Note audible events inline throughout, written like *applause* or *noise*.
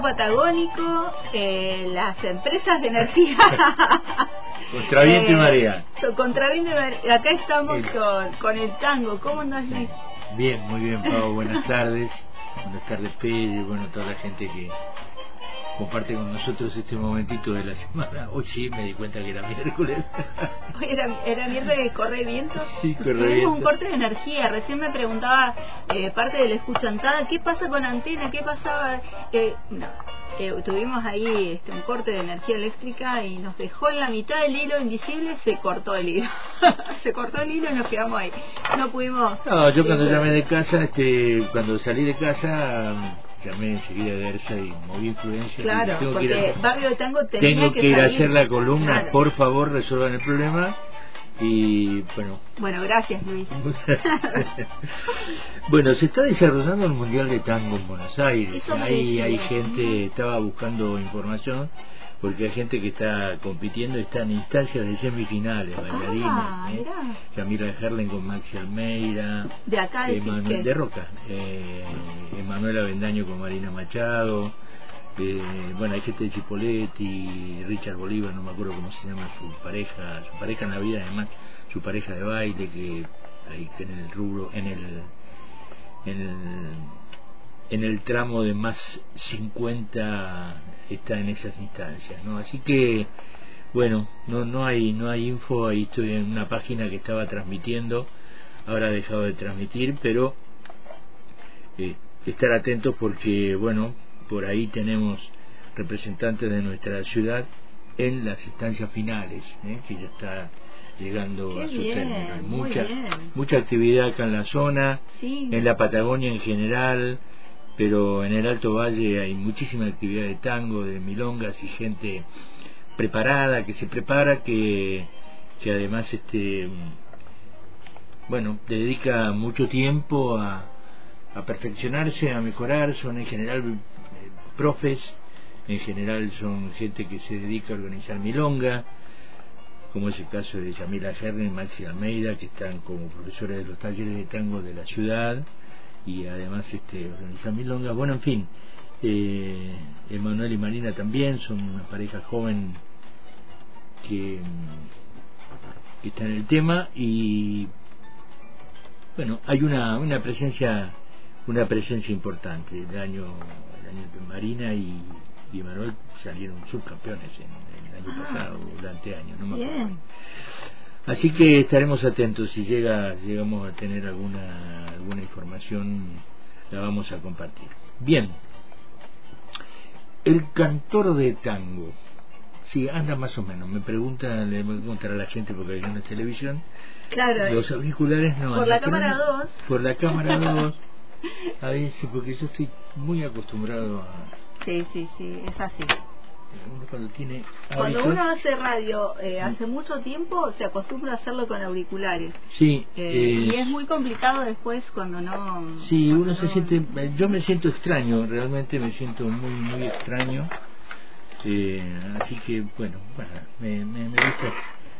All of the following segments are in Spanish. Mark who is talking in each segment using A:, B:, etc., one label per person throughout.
A: patagónico, eh, las empresas de energía. *laughs*
B: contra viento y marea.
A: Contra viento y marea. Acá estamos con, con el tango. ¿Cómo andas, Luis?
B: Bien, muy bien, Pau. Buenas tardes. Buenas tardes, Pelle. Bueno, toda la gente que comparte con nosotros este momentito de la semana. Hoy sí me di cuenta que era miércoles. *laughs*
A: Hoy era, era miércoles corre viento.
B: Sí, corre
A: Tuvimos
B: viento.
A: un corte de energía. Recién me preguntaba eh, parte de la escuchantada, ¿qué pasa con antena? ¿Qué pasaba? Eh, no. Eh, tuvimos ahí este, un corte de energía eléctrica y nos dejó en la mitad del hilo invisible, se cortó el hilo. *laughs* se cortó el hilo y nos quedamos ahí. No pudimos...
B: No, yo cuando
A: eh,
B: llamé de casa, este, cuando salí de casa, llamé enseguida a Dersa y moví influencia.
A: Claro,
B: tengo que ir
A: porque
B: a-
A: Barrio de Tango tenía
B: tengo que ir a hacer la columna,
A: Claro.
B: por favor resuelvan el problema y bueno
A: Bueno, gracias Luis. *laughs*
B: bueno se está desarrollando el mundial de tango en Buenos Aires ahí
A: decía.
B: hay gente estaba buscando información porque hay gente que está compitiendo está en instancias de semifinales bailarines
A: Ah,
B: ¿eh? Camila Herlen con Maxi Almeida
A: De acá decís
B: Emanuel- de Roca eh, Emanuela Bendaño con Marina Machado eh, bueno hay gente de Chipoletti Richard Bolívar no me acuerdo cómo se llama su pareja su pareja en la vida además su pareja de baile que ahí que en el rubro en el en el en el tramo de más 50 está en esas instancias no así que bueno no no hay no hay info ahí estoy en una página que estaba transmitiendo ahora ha dejado de transmitir pero eh, estar atentos porque bueno por ahí tenemos representantes de nuestra ciudad en las instancias finales ¿eh? que ya está llegando
A: Qué
B: a su
A: bien,
B: término mucha mucha actividad acá en la zona
A: Sí.
B: en la Patagonia en general pero en el Alto Valle hay muchísima actividad de tango de milongas y gente preparada que se prepara que además este bueno dedica mucho tiempo a, a perfeccionarse a mejorar. Son en general eh, profes en general son gente que se dedica a organizar milonga como es el caso de Yamila Herner y Maxi Almeida que están como profesores de los talleres de tango de la ciudad y además este organizan milonga bueno en fin eh, Emanuel y Marina también son una pareja joven que, que está en el tema y bueno hay una una presencia una presencia importante el año el año que Marina y, y Manuel salieron subcampeones en, en el año
A: Ah.
B: pasado o el anteaño no me acuerdo
A: Bien.
B: Así que estaremos atentos si llega llegamos a tener alguna alguna información la vamos a compartir bien el cantor de tango Sí, anda más o menos. Me pregunta, le voy a preguntar a la gente porque hay una televisión.
A: Claro.
B: Los auriculares no
A: Por la cámara
B: no-
A: dos.
B: Por la cámara 2. A veces, porque yo estoy muy acostumbrado a.
A: Sí, sí, sí, es así.
B: Uno cuando tiene.
A: Cuando uno hace radio eh, hace mucho tiempo, se acostumbra a hacerlo con auriculares.
B: Sí,
A: Eh,
B: eh,
A: y es muy complicado después cuando no.
B: Sí,
A: cuando
B: uno se siente, yo me siento extraño, realmente me siento muy, muy extraño. Eh, así que, bueno, bueno, me, me, me gusta,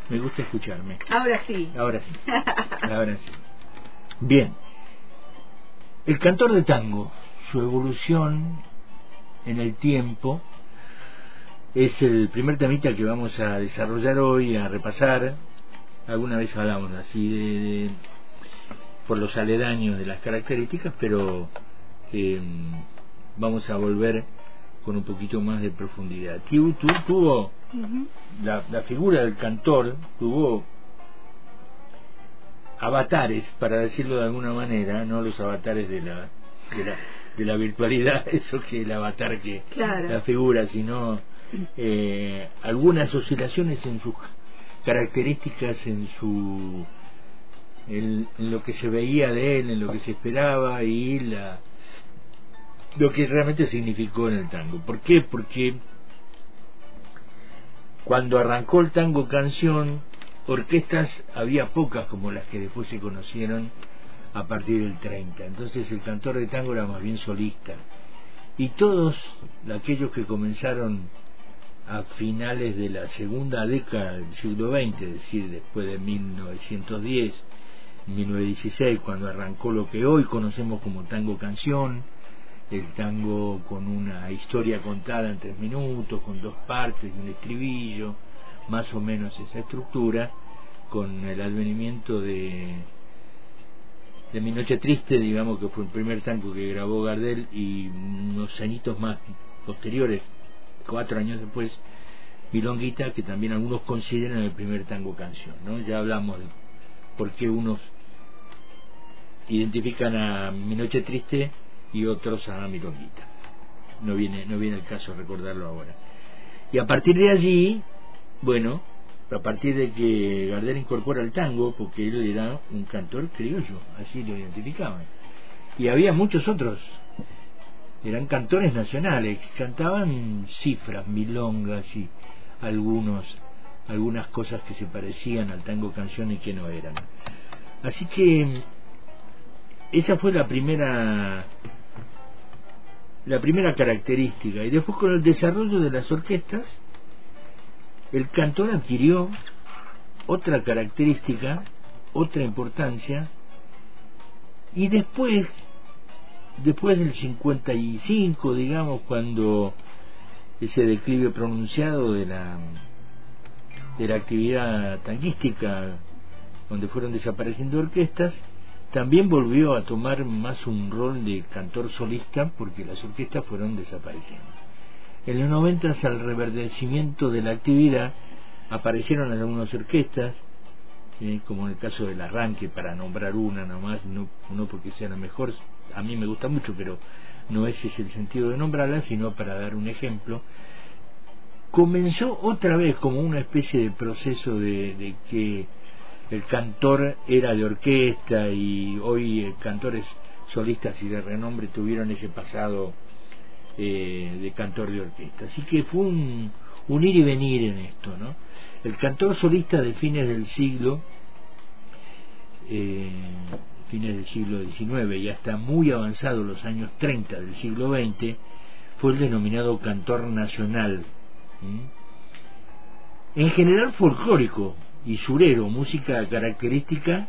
B: me gusta escucharme.
A: Ahora sí.
B: Ahora sí, *laughs* ahora sí. Bien, el cantor de tango, su evolución en el tiempo, es el primer temita que vamos a desarrollar hoy, a repasar. Alguna vez hablamos así de, de- por los aledaños de las características, pero eh, vamos a volver con un poquito más de profundidad. Tu- tu- tuvo la, la figura del cantor tuvo avatares, para decirlo de alguna manera, no los avatares de la, de la, de la virtualidad, *laughs* eso que el avatar que
A: Claro.
B: la figura, sino eh, algunas oscilaciones en sus características, en su lo que se veía de él, en lo que se esperaba y la lo que realmente significó en el tango. ¿Por qué? Porque cuando arrancó el tango canción, orquestas había pocas como las que después se conocieron a partir del 30. Entonces el cantor de tango era más bien solista. Y todos aquellos que comenzaron a finales de la segunda década del siglo XX, es decir, después de 1910, 1916, cuando arrancó lo que hoy conocemos como tango canción, el tango con una historia contada en tres minutos, con dos partes un estribillo, más o menos esa estructura, con el advenimiento de, de Mi Noche Triste, digamos que fue el primer tango que grabó Gardel, y unos añitos más posteriores, cuatro años después, Milonguita, que también algunos consideran el primer tango canción, ¿no? Ya hablamos de por qué unos identifican a Mi Noche Triste y otros a Milonguita. No viene, no viene el caso recordarlo ahora. Y a partir de allí, bueno, a partir de que Gardel incorpora el tango, porque él era un cantor criollo, así lo identificaban. Y había muchos otros, eran cantores nacionales, cantaban cifras, milongas y algunos, algunas cosas que se parecían al tango canción y que no eran. Así que esa fue la primera la primera característica y después con el desarrollo de las orquestas el cantor adquirió otra característica otra importancia y después después del 55 digamos cuando ese declive pronunciado de la de la actividad tanguística donde fueron desapareciendo orquestas también volvió a tomar más un rol de cantor solista porque las orquestas fueron desapareciendo. En los noventas al reverdecimiento de la actividad aparecieron algunas orquestas, como en el caso del arranque, para nombrar una nomás, no, no porque sea la mejor, a mí me gusta mucho, pero no ese es el sentido de nombrarla, sino para dar un ejemplo. Comenzó otra vez como una especie de proceso de, de que el cantor era de orquesta y hoy cantores solistas y de renombre tuvieron ese pasado eh, de cantor de orquesta. Así que fue un, ir y venir en esto, ¿no? El cantor solista de fines del siglo, eh, fines del siglo XIX y hasta muy avanzado los años 30 del siglo XX, fue el denominado cantor nacional. En general folclórico, y surero, música característica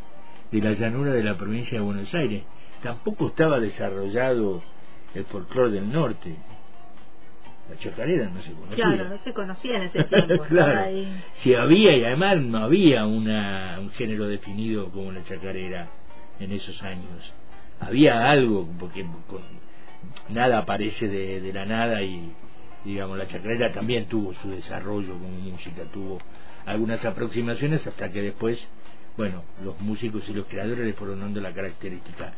B: de la llanura de la provincia de Buenos Aires. Tampoco estaba desarrollado el folclore del norte. La chacarera no se conocía.
A: Claro, no se conocía en ese *laughs* tiempo.
B: claro. Si había, y además no había una, un género definido como la chacarera en esos años. Había algo, porque nada aparece de, de la nada y, digamos, la chacarera también tuvo su desarrollo como música, tuvo algunas aproximaciones hasta que después, bueno, los músicos y los creadores le fueron dando la característica.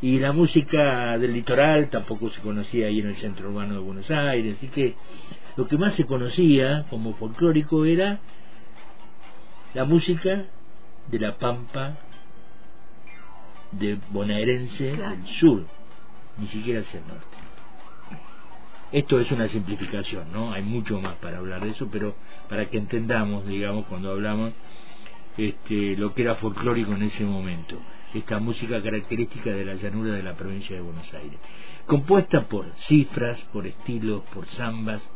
B: Y la música del litoral tampoco se conocía ahí en el centro urbano de Buenos Aires, así que lo que más se conocía como folclórico era la música de la pampa de bonaerense del sur, ni siquiera hacia el norte. Esto es una simplificación, ¿no? Hay mucho más para hablar de eso, pero para que entendamos, digamos, cuando hablamos este, lo que era folclórico en ese momento, esta música característica de la llanura de la provincia de Buenos Aires, compuesta por cifras, por estilos, por zambas,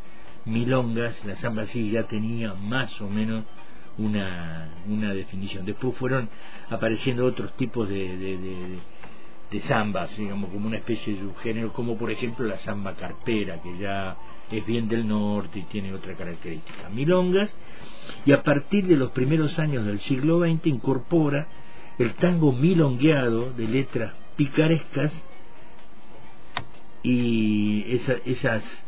B: milongas, la zamba sí ya tenía más o menos una, una definición. Después fueron apareciendo otros tipos de, de de zambas, digamos, como una especie de subgénero, como por ejemplo la zamba carpera, que ya es bien del norte y tiene otra característica. Milongas, y a partir de los primeros años del siglo XX incorpora el tango milongueado de letras picarescas y esas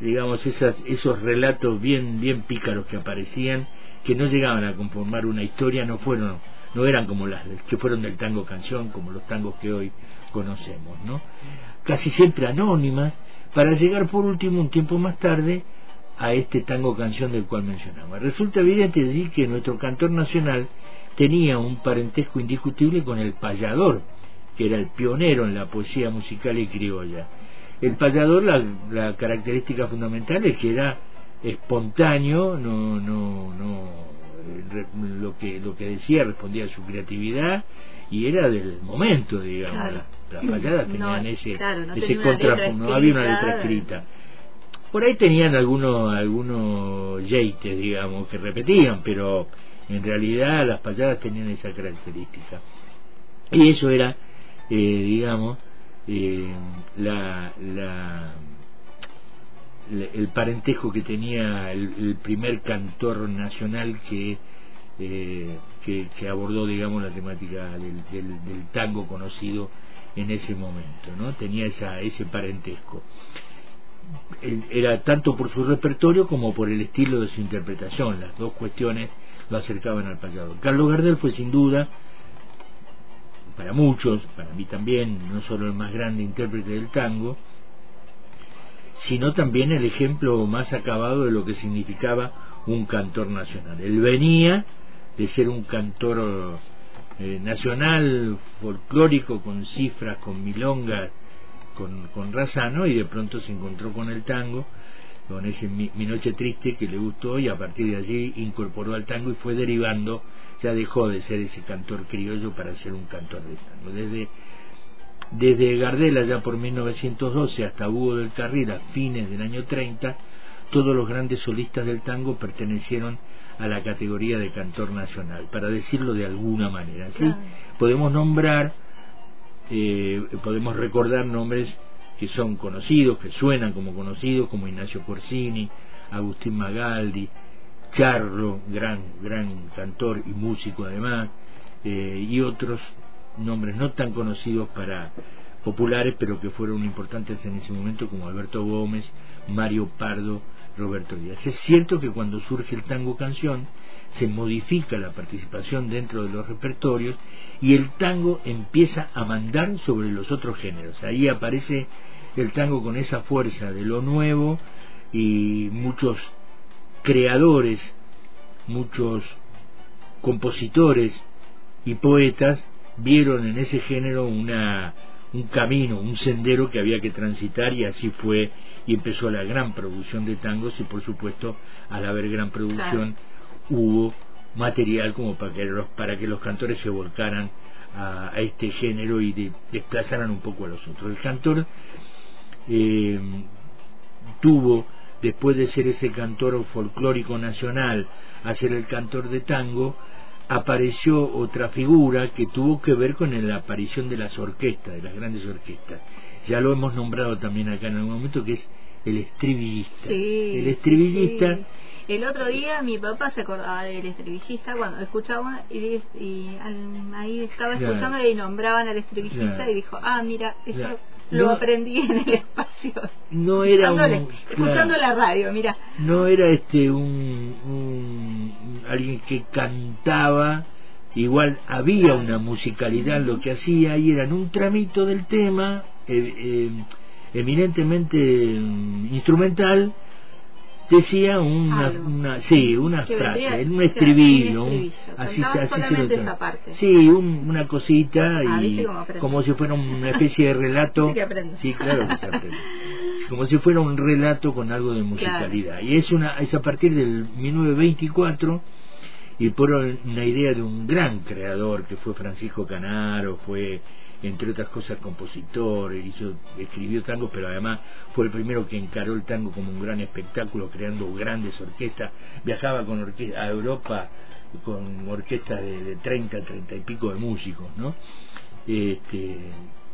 B: digamos esas, esos relatos bien bien pícaros que aparecían que no llegaban a conformar una historia no fueron no eran como las que fueron del tango canción, como los tangos que hoy conocemos, ¿no? Casi siempre anónimas, para llegar por último un tiempo más tarde a este tango canción del cual mencionaba. Resulta evidente decir que nuestro cantor nacional tenía un parentesco indiscutible con el payador, que era el pionero en la poesía musical y criolla. El payador, la, la característica fundamental es que era espontáneo, no, no, no lo que lo que decía respondía a su creatividad y era del momento digamos las falladas tenían ese ese contrapunto no había una letra escrita por ahí tenían algunos algunos yeites digamos que repetían pero En realidad las payadas tenían esa característica. Y eso era, eh, digamos, eh, la, la, el parentesco que tenía el, primer cantor nacional que, eh, que, abordó, digamos, la temática del, del, tango conocido en ese momento, ¿no? Tenía esa, ese parentesco. Era tanto por su repertorio como por el estilo de su interpretación, las dos cuestiones lo acercaban al payador. Carlos Gardel fue sin duda para muchos, para mí también, no solo el más grande intérprete del tango, sino también el ejemplo más acabado de lo que significaba un cantor nacional. Él venía de ser un cantor eh, nacional, folclórico, con cifras, con milongas, con, con Razano, y de pronto se encontró con el tango, con ese mi, Noche Triste que le gustó, y a partir de allí incorporó al tango y fue derivando ya dejó de ser ese cantor criollo para ser un cantor de tango. Desde, desde Gardela ya por 1912 hasta Hugo del Carril a fines del año 30, todos los grandes solistas del tango pertenecieron a la categoría de cantor nacional, para decirlo de alguna manera. ¿sí? Podemos nombrar, eh, podemos recordar nombres que son conocidos, que suenan como conocidos, como Ignacio Corsini, Agustín Magaldi, Charlo, gran, gran cantor y músico además, eh, y otros nombres no tan conocidos para populares, pero que fueron importantes en ese momento, como Alberto Gómez, Mario Pardo, Roberto Díaz. Es cierto que cuando surge el tango canción, se modifica la participación dentro de los repertorios y el tango empieza a mandar sobre los otros géneros. Ahí aparece el tango con esa fuerza de lo nuevo y muchos creadores, muchos compositores y poetas vieron en ese género una, un camino, un sendero que había que transitar y así fue y empezó la gran producción de tangos y por supuesto al haber gran producción hubo material como para que los, para que los cantores se volcaran a, este género y desplazaran un poco a los otros. El cantor eh, tuvo después de ser ese cantor folclórico nacional a ser el cantor de tango, apareció otra figura que tuvo que ver con la aparición de las orquestas, de las grandes orquestas. Ya lo hemos nombrado también acá en algún momento, que es el estribillista. el estribillista.
A: El otro día mi papá se acordaba del estribillista cuando escuchaba y, ahí estaba escuchando y nombraban al estribillista y dijo, ah, mira, eso lo aprendí en el espacio.
B: No era un,
A: escuchando la radio, mira.
B: No era este un, alguien que cantaba, igual había una musicalidad en lo que hacía y eran un tramito del tema eh, eh, eminentemente mm, instrumental decía una, una sí una frase un estribillo, un,
A: así, así se lo
B: sí un, una cosita ah, y como si fuera una especie de relato. *laughs* Sí claro que se aprende. Como si fuera un relato con algo de musicalidad. Y es una es a partir del 1924 y por una idea de un gran creador que fue Francisco Canaro fue entre otras cosas compositor, hizo, escribió tango, pero además fue el primero que encaró el tango como un gran espectáculo, creando grandes orquestas, viajaba con orquesta, a Europa con orquestas de, de 30, 30 y pico de músicos, ¿no? Este,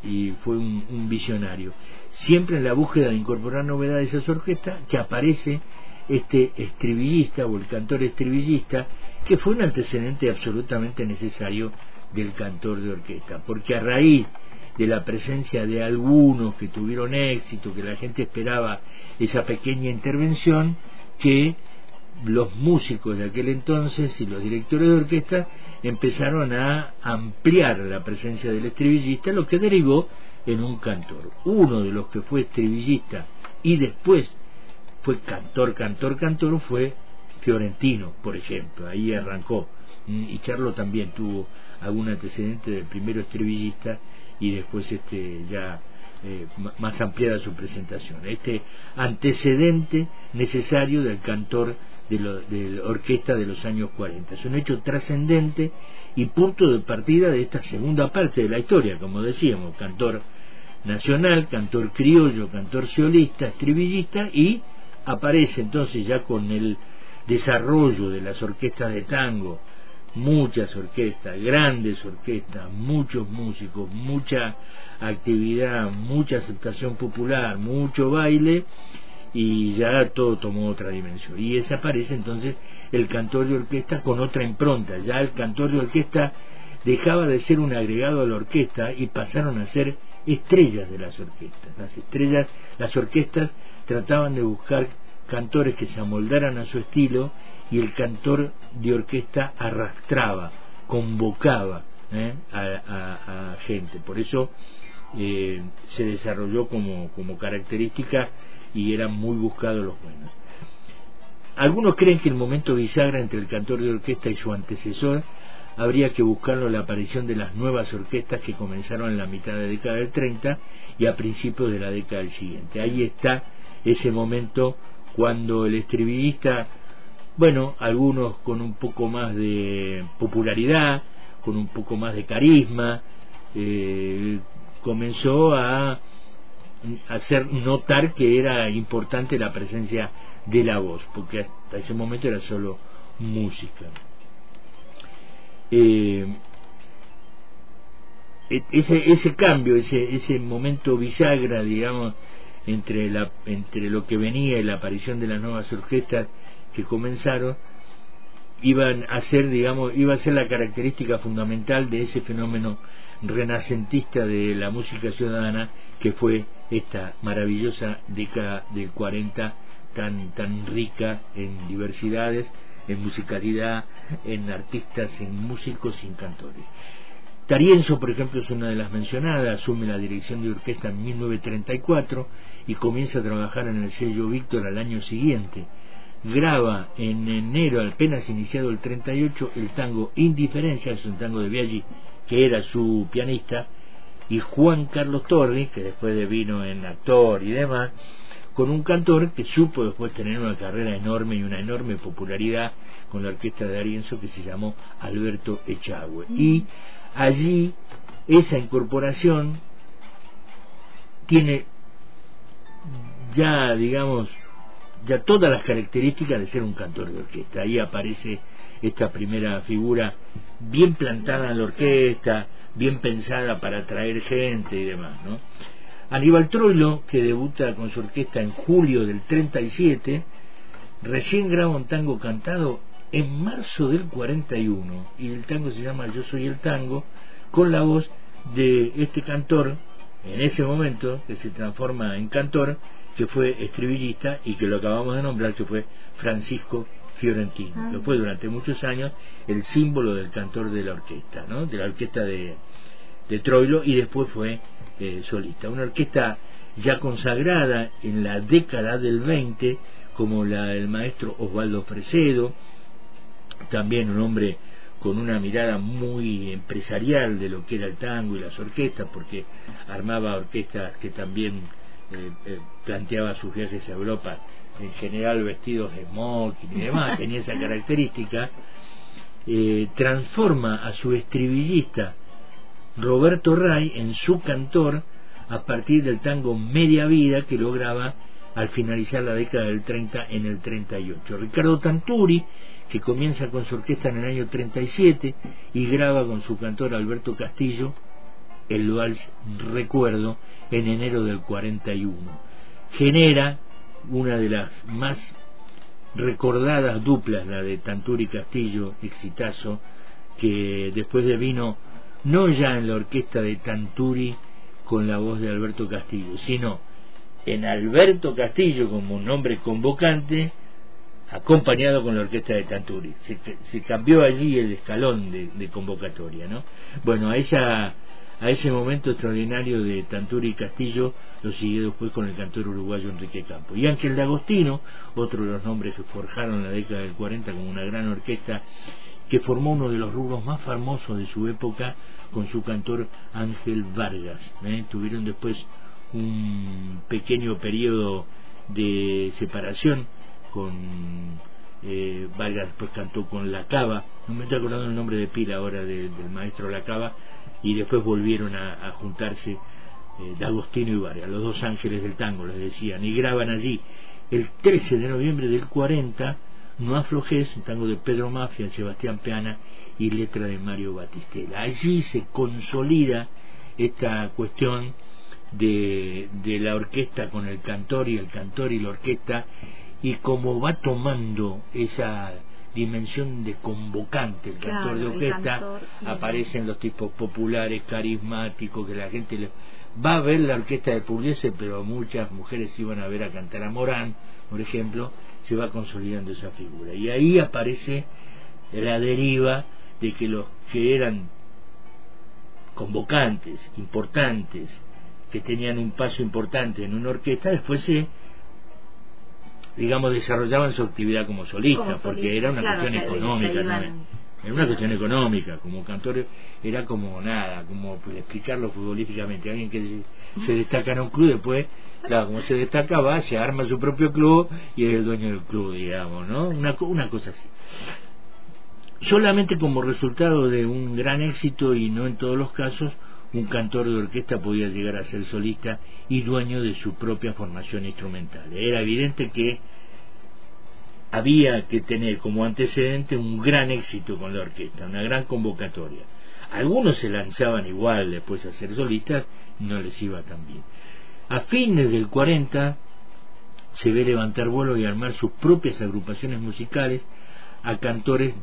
B: y fue un, un, visionario. Siempre en la búsqueda de incorporar novedades a esa orquesta, que aparece este estribillista o el cantor estribillista, que fue un antecedente absolutamente necesario del cantor de orquesta, porque a raíz de la presencia de algunos que tuvieron éxito, que la gente esperaba esa pequeña intervención, que los músicos de aquel entonces y los directores de orquesta empezaron a ampliar la presencia del estribillista, lo que derivó en un cantor. Uno de los que fue estribillista y después fue cantor, cantor, cantor fue Fiorentino, por ejemplo, ahí arrancó. Y Charlo también tuvo algún antecedente del primero estribillista y después este ya eh, más ampliada su presentación. Este antecedente necesario del cantor de, la orquesta de los años 40. Es un hecho trascendente y punto de partida de esta segunda parte de la historia, como decíamos, cantor nacional, cantor criollo, cantor solista, estribillista y aparece entonces ya con el desarrollo de las orquestas de tango, muchas orquestas, grandes orquestas, muchos músicos, mucha actividad, mucha aceptación popular, mucho baile y ya todo tomó otra dimensión. Y desaparece entonces el cantor de orquesta con otra impronta. Ya el cantor de orquesta dejaba de ser un agregado a la orquesta y pasaron a ser estrellas de las orquestas. Las estrellas, las orquestas trataban de buscar cantores que se amoldaran a su estilo y el cantor de orquesta arrastraba, convocaba ¿eh? a, gente. Por eso eh, se desarrolló como, como característica y eran muy buscados los buenos. Algunos creen que el momento bisagra entre el cantor de orquesta y su antecesor habría que buscarlo en la aparición de las nuevas orquestas que comenzaron en la mitad de la década del 30 y a principios de la década del siguiente. Ahí está ese momento cuando el estribillista, bueno, algunos con un poco más de popularidad, con un poco más de carisma, eh, comenzó a hacer notar que era importante la presencia de la voz, porque hasta ese momento era solo música. Eh, e-, ese, ese cambio, ese, ese momento bisagra, digamos, entre, la, entre lo que venía y la aparición de las nuevas orquestas que comenzaron, iban a ser, digamos, iba a ser la característica fundamental de ese fenómeno renacentista de la música ciudadana que fue esta maravillosa década del 40 tan tan rica en diversidades en musicalidad, en artistas, en músicos y en cantores. Tarienzo, por ejemplo, es una de las mencionadas, asume la dirección de orquesta en 1934 y comienza a trabajar en el sello Víctor al año siguiente. Graba en enero, apenas iniciado el 38, el tango Indiferencia, es un tango de Biaggi, que era su pianista, y Juan Carlos Torres, que después vino en actor y demás, con un cantor que supo después tener una carrera enorme y una enorme popularidad con la orquesta de Arienzo que se llamó Alberto Echagüe. Y allí esa incorporación tiene ya, digamos, ya todas las características de ser un cantor de orquesta. Ahí aparece esta primera figura bien plantada en la orquesta, bien pensada para atraer gente y demás, ¿no? Aníbal Troilo, que debuta con su orquesta en julio del 37, recién graba un tango cantado en marzo del 41 y el tango se llama Yo soy el tango con la voz de este cantor en ese momento que se transforma en cantor que fue estribillista y que lo acabamos de nombrar que fue Francisco Fiorentino ah. lo fue durante muchos años el símbolo del cantor de la orquesta ¿no? de la orquesta de, de Troilo y después fue eh, solista. Una orquesta ya consagrada en la década del 20, como la del maestro Osvaldo Fresedo, también un hombre con una mirada muy empresarial de lo que era el tango y las orquestas, porque armaba orquestas que también eh, eh, planteaba sus viajes a Europa, en general vestidos de smoking y demás, *laughs* tenía esa característica, transforma a su estribillista Roberto Ray en su cantor a partir del tango Media Vida que lograba al finalizar la década del 30 en el 38. Ricardo Tanturi, que comienza con su orquesta en el año 37 y graba con su cantor Alberto Castillo el vals Recuerdo en enero del 41. Genera una de las más recordadas duplas, la de Tanturi Castillo, exitazo, que después de vino no ya en la orquesta de Tanturi con la voz de Alberto Castillo, sino en Alberto Castillo como un nombre convocante, acompañado con la orquesta de Tanturi. Se, cambió allí el escalón de, convocatoria, ¿no? Bueno, a esa a ese momento extraordinario de Tanturi y Castillo lo siguió después con el cantor uruguayo Enrique Campo. Y Ángel de Agostino, otro de los nombres que forjaron la década del 40 como una gran orquesta que formó uno de los rubros más famosos de su época con su cantor Ángel Vargas. ¿eh? Tuvieron después un pequeño periodo de separación con eh, Vargas después cantó con La Cava, no me estoy acordando el nombre de pila ahora del maestro La Cava, y después volvieron a, juntarse eh, D'Agostino y Vargas, los dos ángeles del tango, les decían, y graban allí. El 13 de noviembre del 40 No aflojes, un tango de Pedro Mafia, Sebastián Peana y letra de Mario Batistela. Allí se consolida esta cuestión de, de la orquesta con el cantor y el cantor y la orquesta y como va tomando esa dimensión de convocante el cantor de orquesta. aparecen los tipos populares carismáticos que la gente le... va a ver la orquesta de Pugliese pero muchas mujeres iban a ver a cantar a Morán por ejemplo se va consolidando esa figura. Y ahí aparece la deriva de que los que eran convocantes importantes que tenían un paso importante en una orquesta después se digamos, desarrollaban su actividad como solista, porque era una cuestión económica también. Era una cuestión económica, como cantor era como nada, como pues, explicarlo futbolísticamente. Alguien que se, destaca en un club, después, claro, como se destaca, va, se arma su propio club y es el dueño del club, digamos, ¿no? Una, una cosa así. Solamente como resultado de un gran éxito, y no en todos los casos, un cantor de orquesta podía llegar a ser solista y dueño de su propia formación instrumental. Era evidente que había que tener como antecedente un gran éxito con la orquesta, una gran convocatoria. Algunos se lanzaban igual después a ser solistas, no les iba tan bien. A fines del 40 se ve levantar vuelo y armar sus propias agrupaciones musicales a cantores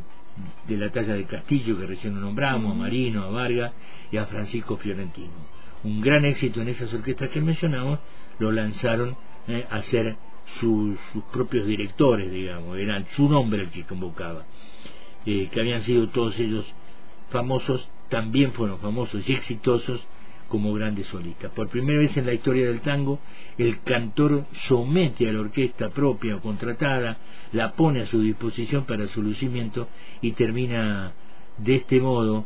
B: de la talla de Castillo, que recién nombramos, a Marino, a Vargas y a Francisco Fiorentino. Un gran éxito en esas orquestas que mencionamos, lo lanzaron eh, a ser sus propios directores, digamos, eran su nombre el que convocaba, eh, que habían sido todos ellos famosos, también fueron famosos y exitosos como grandes solistas. Por primera vez en la historia del tango, el cantor somete a la orquesta propia o contratada, la pone a su disposición para su lucimiento y termina de este modo,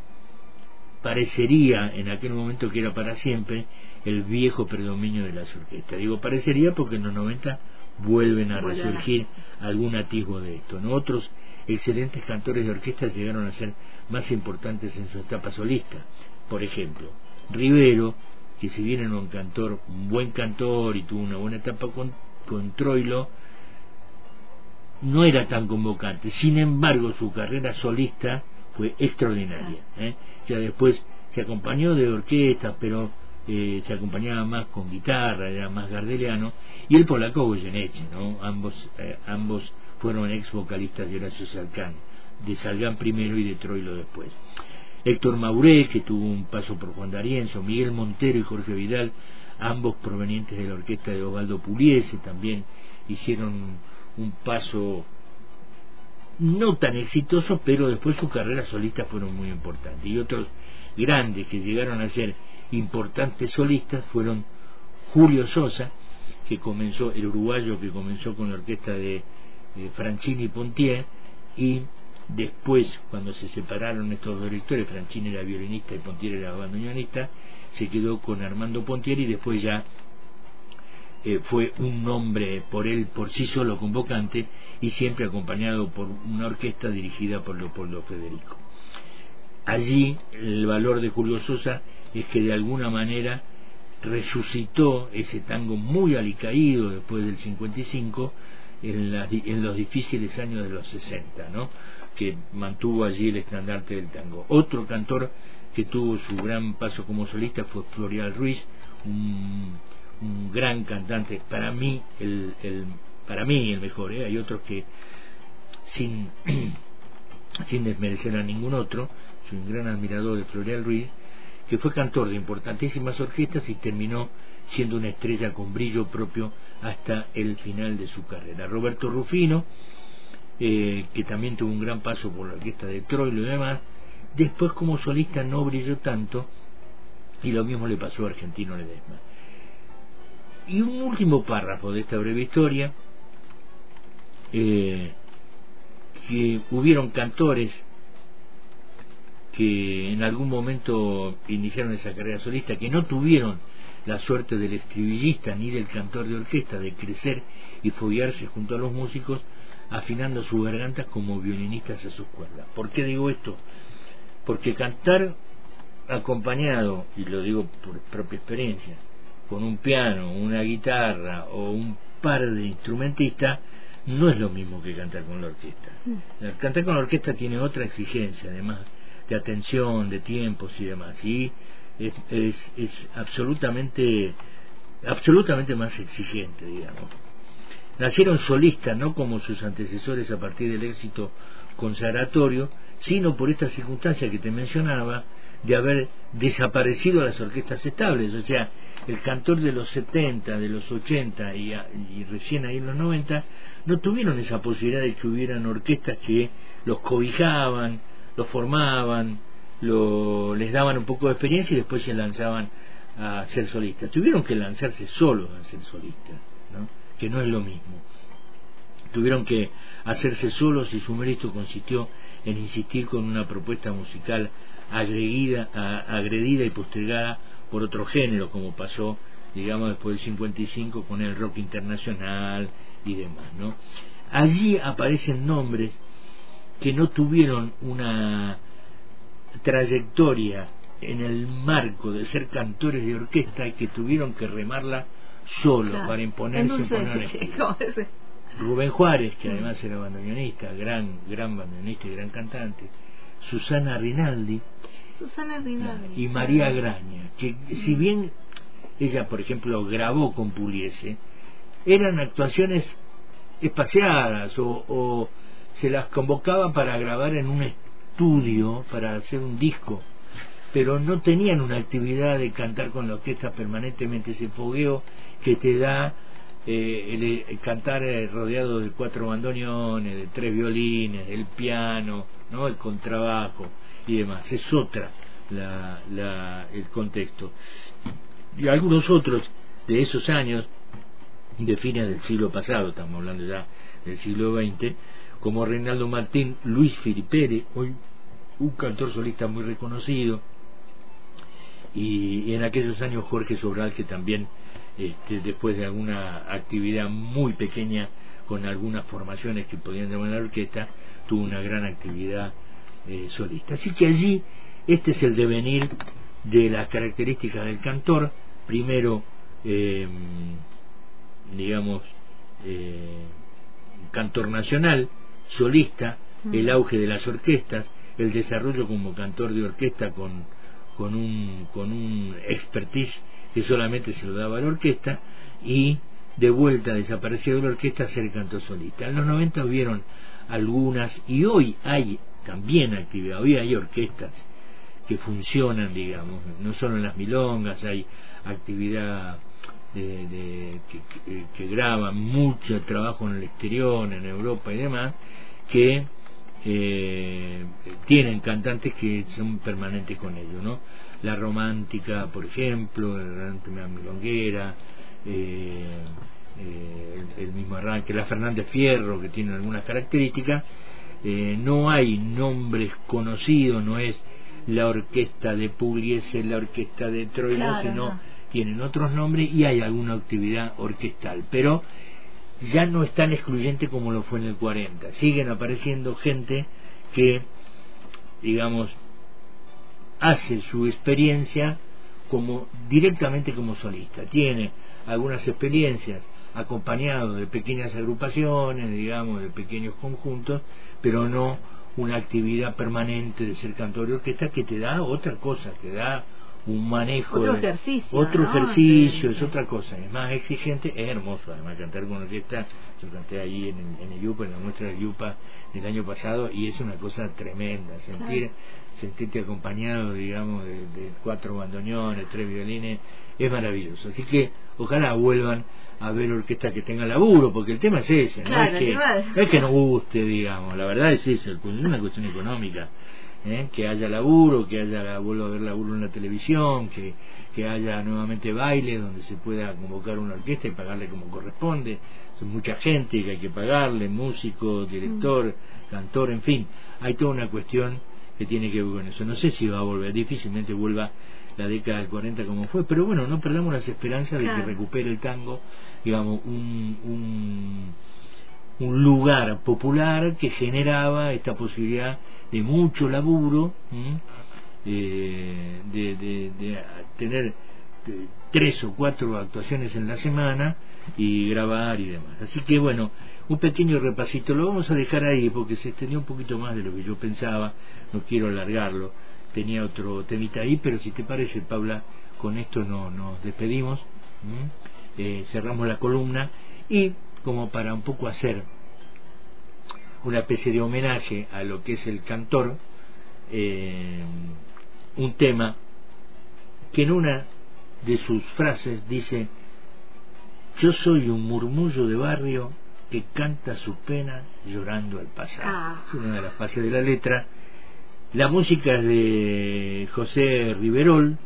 B: parecería en aquel momento que era para siempre, el viejo predominio de las orquestas. Digo parecería porque en los 90 vuelven a resurgir algún atisbo de esto. ¿no? Otros excelentes cantores de orquesta llegaron a ser más importantes en su etapa solista. Por ejemplo, Rivero, que si bien era un cantor, un buen cantor y tuvo una buena etapa con, con Troilo, no era tan convocante. Sin embargo, su carrera solista fue extraordinaria. ¿eh? Ya después se acompañó de orquesta, pero eh, se acompañaba más con guitarra, era más gardeliano, y el polaco Goyeneche, ¿no? Ambos, eh, ambos fueron ex vocalistas de Horacio Salcán, de Salgán primero y de Troilo después. Héctor Mauré, que tuvo un paso por Juan D'Arienzo, Miguel Montero y Jorge Vidal, ambos provenientes de la orquesta de Osvaldo Puliese, también hicieron un paso no tan exitoso, pero después sus carreras solistas fueron muy importantes. Y otros grandes que llegaron a ser importantes solistas fueron Julio Sosa, que comenzó, el uruguayo que comenzó con la orquesta de, de Franchini Pontier, y Después, cuando se separaron estos dos directores, Franchini era violinista y Pontier era bandoneonista, se quedó con Armando Pontier y después ya eh, fue un nombre por él por sí solo convocante y siempre acompañado por una orquesta dirigida por Leopoldo Federico. Allí el valor de Julio Sosa es que de alguna manera resucitó ese tango muy alicaído después del 55 en, en los difíciles años de los 60, ¿no? que mantuvo allí el estandarte del tango. Otro cantor que tuvo su gran paso como solista fue Florial Ruiz, un, gran cantante, para mí el, el, para mí el mejor, ¿eh? hay otros que sin, *clears throat* sin desmerecer a ningún otro, soy un gran admirador de Florial Ruiz, que fue cantor de importantísimas orquestas y terminó siendo una estrella con brillo propio hasta el final de su carrera. Roberto Rufino, eh, que también tuvo un gran paso por la orquesta de Troilo y demás, después como solista no brilló tanto, y lo mismo le pasó a Argentino Ledesma. Y un último párrafo de esta breve historia, eh, que hubieron cantores que en algún momento iniciaron esa carrera solista, que no tuvieron la suerte del estribillista ni del cantor de orquesta de crecer y foguearse junto a los músicos, afinando sus gargantas como violinistas a sus cuerdas. ¿Por qué digo esto? Porque cantar acompañado, y lo digo por propia experiencia, con un piano, una guitarra o un par de instrumentistas, no es lo mismo que cantar con la orquesta. Mm. Cantar con la orquesta tiene otra exigencia, además de atención, de tiempos y demás, y es, es, es absolutamente, absolutamente más exigente, digamos. Nacieron solistas, no como sus antecesores a partir del éxito consagratorio, sino por esta circunstancia que te mencionaba, de haber desaparecido las orquestas estables, o sea, el cantor de los 70, de los 80 y, y, recién ahí en los 90, no tuvieron esa posibilidad de que hubieran orquestas que los cobijaban, los formaban, lo, les daban un poco de experiencia y después se lanzaban a ser solistas. Tuvieron que lanzarse solos a ser solistas, ¿no? que no es lo mismo. Tuvieron que hacerse solos y su mérito consistió en insistir con una propuesta musical agredida, agredida y postergada por otro género, como pasó, digamos, después del 55 con el rock internacional y demás, ¿no? Allí aparecen nombres que no tuvieron una trayectoria en el marco de ser cantores de orquesta y que tuvieron que remarla solo para imponerse Rubén Juárez, que además era bandoneonista, gran, gran bandoneonista y gran cantante, Susana Rinaldi,
A: Susana Rinaldi.
B: Y María Graña, que si bien ella, por ejemplo, grabó con Puliese, eran actuaciones espaciadas o, o se las convocaba para grabar en un estudio, para hacer un disco, pero no tenían una actividad de cantar con la orquesta permanentemente, ese fogueo que te da eh, el, cantar eh, rodeado de cuatro bandoneones, de tres violines, el piano, no el contrabajo y demás. Es otra la, la, el contexto. Y algunos otros de esos años, de fines del siglo pasado, estamos hablando ya del siglo XX, como Reinaldo Martín, Luis Filipere, hoy un cantor solista muy reconocido, y, en aquellos años Jorge Sobral, que también este, después de alguna actividad muy pequeña con algunas formaciones que podían llamar la orquesta, tuvo una gran actividad eh, solista. Así que allí este es el devenir de las características del cantor. Primero, eh, digamos, eh, cantor nacional, solista, el auge de las orquestas, el desarrollo como cantor de orquesta con, con, un, con un expertise que solamente se lo daba a la orquesta y de vuelta desapareció de la orquesta ser cantor solista. En los 90 hubieron algunas y hoy hay también actividad, hoy hay orquestas que funcionan, digamos, no solo en las milongas, hay actividad de, que, que, graban mucho trabajo en el exterior, en Europa y demás, que eh, tienen cantantes que son permanentes con ellos, ¿no? La romántica, por ejemplo, la milonguera, eh, eh, el, mismo arranque, la Fernández Fierro, que tiene algunas características, eh, no hay nombres conocidos, no es la orquesta de Pugliese, la orquesta de Troilo, sino tienen otros nombres y hay alguna actividad orquestal, pero ya no es tan excluyente como lo fue en el 40. Siguen apareciendo gente que, digamos, hace su experiencia como directamente como solista. Tiene algunas experiencias acompañado de pequeñas agrupaciones, digamos, de pequeños conjuntos, pero no una actividad permanente de ser cantor de orquesta que te da otra cosa, te da un manejo
A: otro ejercicio
B: otro ejercicio es otra cosa es más exigente es hermoso además cantar con orquesta yo canté ahí en el, en el Yupa en la muestra del Yupa del año pasado y es una cosa tremenda sentir sentirte acompañado digamos de, cuatro bandoneones tres violines es maravilloso. Así que ojalá vuelvan a ver orquesta que tenga laburo porque el tema es ese no es que no es que no guste digamos la verdad es eso es una cuestión económica ¿eh? que haya laburo, que haya, vuelvo a ver laburo en la televisión, que, que haya nuevamente baile donde se pueda convocar una orquesta y pagarle como corresponde. Son mucha gente que hay que pagarle, músico, director, mm. cantor, en fin. Hay toda una cuestión que tiene que ver con eso. No sé si va a volver, difícilmente vuelva la década del 40 como fue, pero bueno, no perdamos las esperanzas de que recupere el tango, digamos, un, un un lugar popular que generaba esta posibilidad de mucho laburo, eh, de, de, tener
C: tres o cuatro actuaciones en la semana y grabar y demás. Así que bueno, un pequeño repasito, lo vamos a dejar ahí porque se extendió un poquito más de lo que yo pensaba, no quiero alargarlo, tenía otro temita ahí, pero si te parece, Paula, con esto no, nos despedimos, eh, cerramos la columna y como para un poco hacer una especie de homenaje a lo que es el cantor, eh, un tema que en una de sus frases dice, yo soy un murmullo de barrio que canta su pena llorando al pasado. Ah. Es una de las fases de la letra. La música es de José Riverol.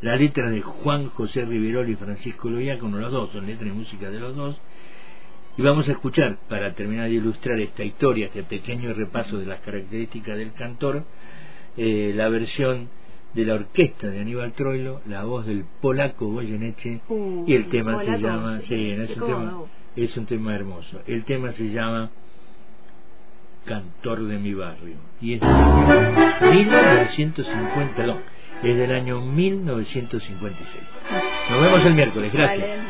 C: La letra de Juan José Riverol y Francisco con los dos son letras y música de los dos. Y vamos a escuchar, para terminar de ilustrar esta historia, este pequeño repaso de las características del cantor, eh, la versión de la orquesta de Aníbal Troilo, la voz del polaco Goyeneche, y el tema se llama, sí, es, un tema, es un tema hermoso, el tema se llama Cantor de mi barrio, y es 1950, no, es del año 1956. Nos vemos el miércoles, gracias.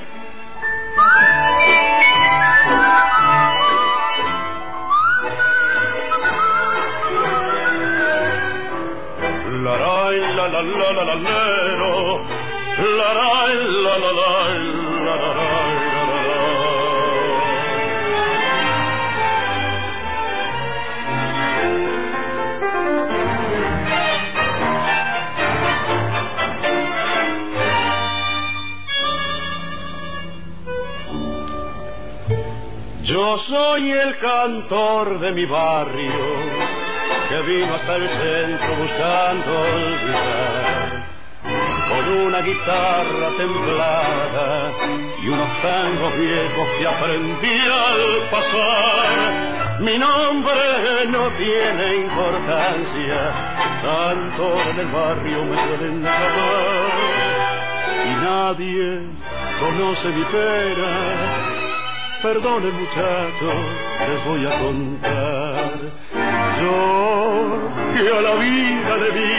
C: la la la la la la la la la Yo soy el cantor de mi barrio que vino hasta el centro buscando olvidar. Con una guitarra temblada y unos tangos viejos que aprendí al pasar. Mi nombre no tiene importancia, tanto en el barrio me suelen llamar. Y nadie conoce mi pena Perdone muchacho, les voy a contar. Yo que a la vida le vi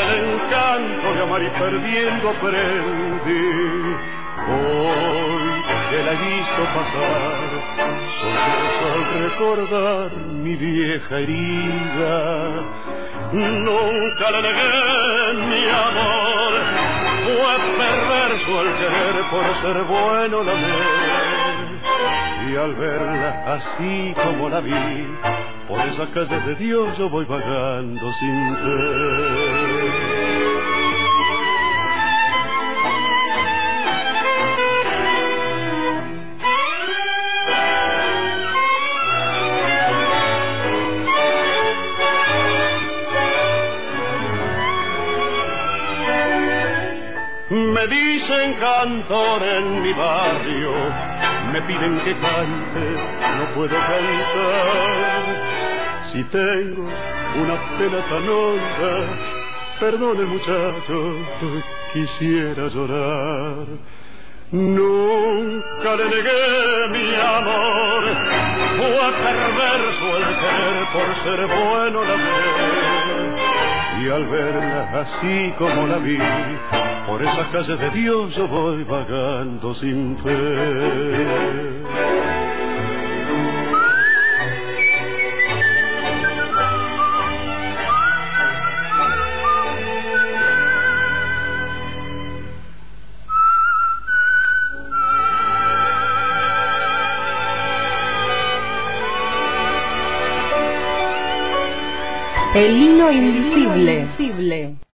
C: el encanto de amar y perdiendo aprendí. Hoy que la he visto pasar, solo al recordar mi vieja herida. Nunca le negué mi amor, fue perverso el querer por ser bueno la amé y al verla así como la vi, por esa calle de Dios yo voy vagando sin fe. Me dicen cantor en mi barrio, me piden que cante, no puedo cantar. Si tengo una pena tan honda, perdone muchacho, quisiera llorar. Nunca le negué mi amor, fue perverso el querer por ser bueno la ver. Y al verla así como la vi, por esa calle de Dios yo voy vagando sin fe.
D: El hilo invisible.